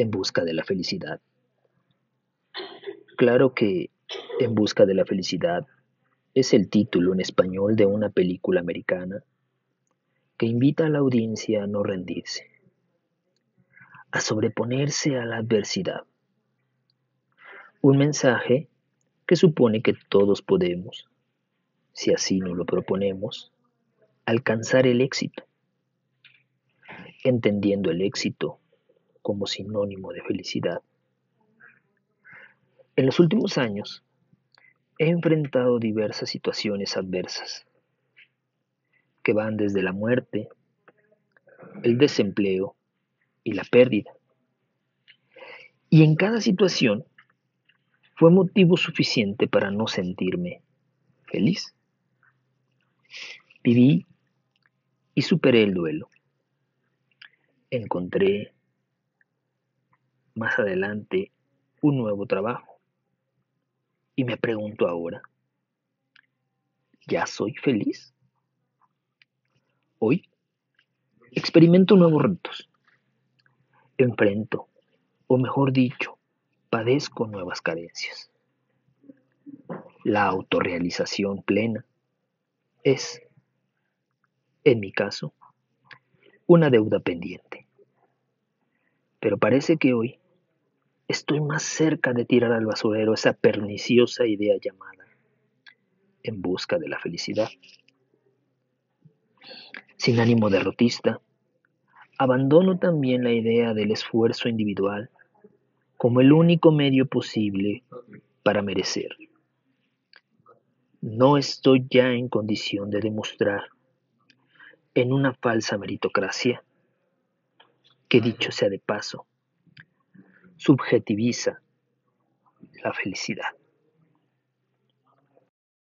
En busca de la felicidad. Claro que En busca de la felicidad es el título en español de una película americana que invita a la audiencia a no rendirse, a sobreponerse a la adversidad. Un mensaje que supone que todos podemos, si así nos lo proponemos, alcanzar el éxito, entendiendo el éxito como sinónimo de felicidad. En los últimos años he enfrentado diversas situaciones adversas que van desde la muerte, el desempleo y la pérdida. Y en cada situación fue motivo suficiente para no sentirme feliz. Viví y superé el duelo. Encontré más adelante un nuevo trabajo. Y me pregunto ahora, ¿ya soy feliz? Hoy experimento nuevos retos. Enfrento, o mejor dicho, padezco nuevas carencias. La autorrealización plena es, en mi caso, una deuda pendiente. Pero parece que hoy estoy más cerca de tirar al basurero esa perniciosa idea llamada en busca de la felicidad sin ánimo derrotista, abandono también la idea del esfuerzo individual como el único medio posible para merecer. No estoy ya en condición de demostrar en una falsa meritocracia que dicho sea de paso, subjetiviza la felicidad.